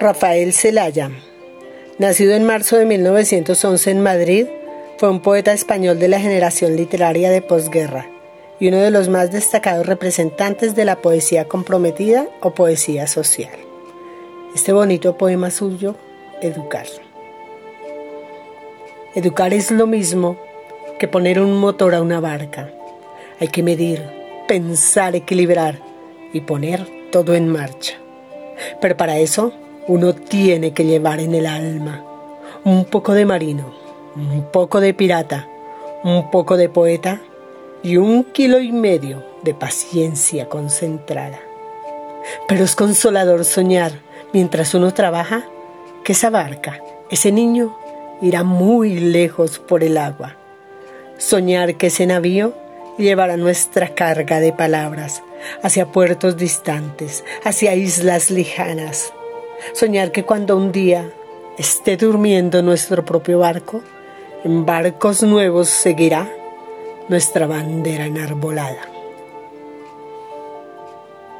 Rafael Celaya, nacido en marzo de 1911 en Madrid, fue un poeta español de la generación literaria de posguerra y uno de los más destacados representantes de la poesía comprometida o poesía social. Este bonito poema suyo, Educar. Educar es lo mismo que poner un motor a una barca. Hay que medir, pensar, equilibrar y poner todo en marcha. Pero para eso uno tiene que llevar en el alma un poco de marino, un poco de pirata, un poco de poeta y un kilo y medio de paciencia concentrada. Pero es consolador soñar mientras uno trabaja que esa barca, ese niño, irá muy lejos por el agua. Soñar que ese navío llevará nuestra carga de palabras hacia puertos distantes, hacia islas lejanas, Soñar que cuando un día esté durmiendo nuestro propio barco, en barcos nuevos seguirá nuestra bandera enarbolada.